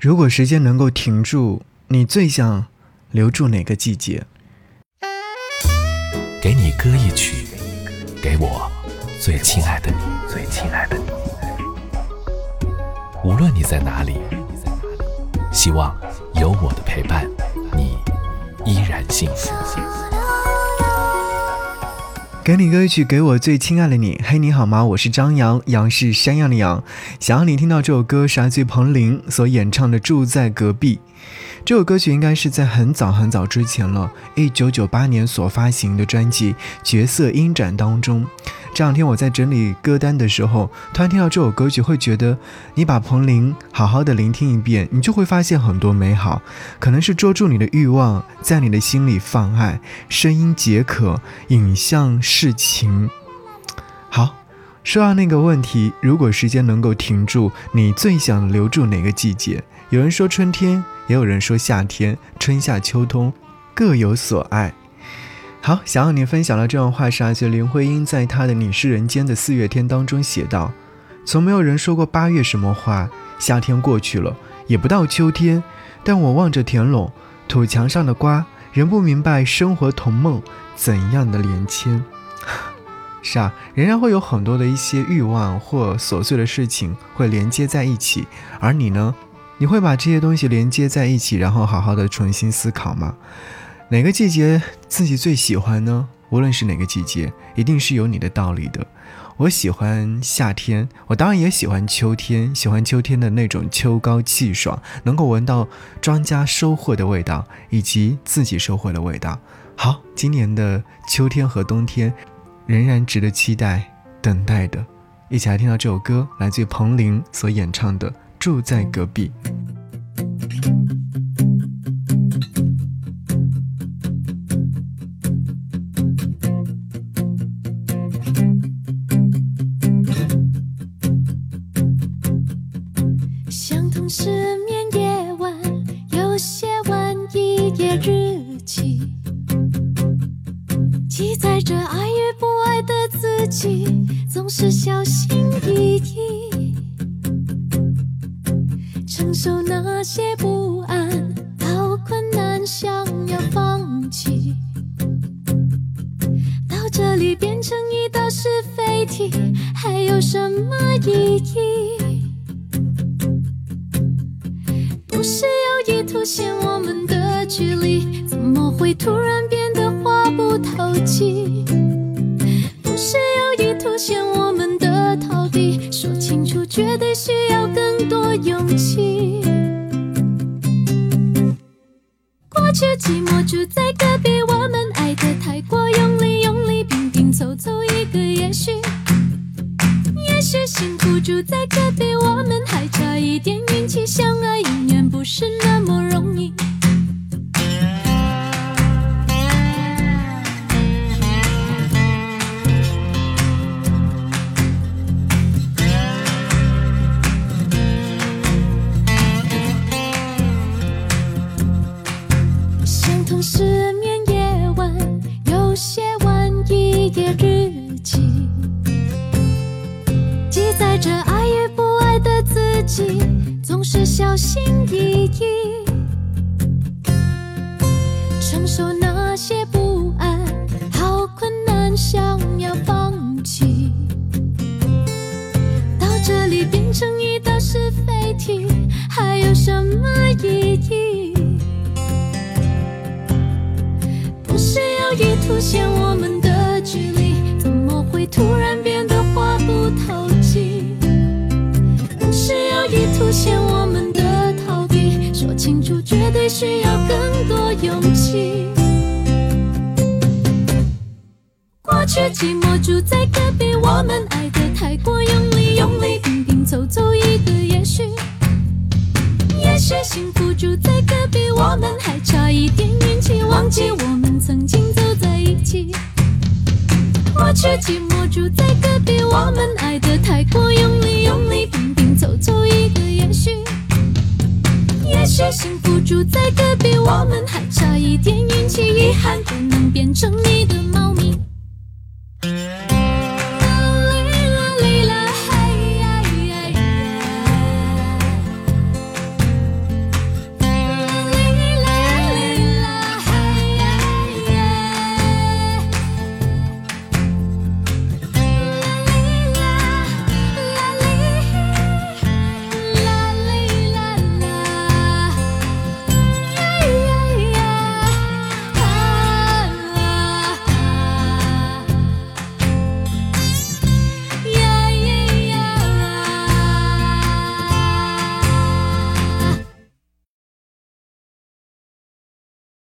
如果时间能够停住，你最想留住哪个季节？给你歌一曲，给我最亲爱的你，最亲爱的你。无论你在哪里，希望有我的陪伴，你依然幸福。给你歌曲，给我最亲爱的你。嘿，你好吗？我是张扬，杨是山羊的羊。想要你听到这首歌是来自彭羚所演唱的《住在隔壁》。这首歌曲应该是在很早很早之前了，一九九八年所发行的专辑《角色音展》当中。这两天我在整理歌单的时候，突然听到这首歌曲，会觉得你把彭羚好好的聆听一遍，你就会发现很多美好。可能是捉住你的欲望，在你的心里放爱，声音解渴，影像是情。好，说到那个问题，如果时间能够停住，你最想留住哪个季节？有人说春天，也有人说夏天，春夏秋冬各有所爱。好，想要你分享的这段话是来自林徽因在她的《你是人间的四月天》当中写道：“从没有人说过八月什么话，夏天过去了，也不到秋天，但我望着田垄土墙上的瓜，仍不明白生活同梦怎样的连牵。” 是啊，仍然会有很多的一些欲望或琐碎的事情会连接在一起，而你呢？你会把这些东西连接在一起，然后好好的重新思考吗？哪个季节自己最喜欢呢？无论是哪个季节，一定是有你的道理的。我喜欢夏天，我当然也喜欢秋天，喜欢秋天的那种秋高气爽，能够闻到庄稼收获的味道，以及自己收获的味道。好，今年的秋天和冬天，仍然值得期待、等待的。一起来听到这首歌，来自于彭羚所演唱的《住在隔壁》。日记，记载着爱与不爱的自己总是小心翼翼，承受那些不安，好困难，想要放弃。到这里变成一道是非题，还有什么意义？不是有意凸显，会突然变得话不投机？不是有意凸显我们的逃避。说清楚绝对需要更多勇气。过去寂寞住在隔壁，我们爱得太过用力，用力拼拼凑凑一个也许。也许幸福住在隔壁，我们还差一点运气，相爱永远不是那么容易。这爱与不爱的自己总是小心翼翼，承受那些不安，好困难，想要放弃。到这里变成一道是非题，还有什么意义？不是有意凸显我们的距离，怎么会突然变过去寂寞住在隔壁，我们爱得太过用力，用力拼拼凑凑一个也许。也许幸福住在隔壁，我们还差一点运气，忘记我们曾经走在一起。我却寂寞住在隔壁，我们爱得太过，用力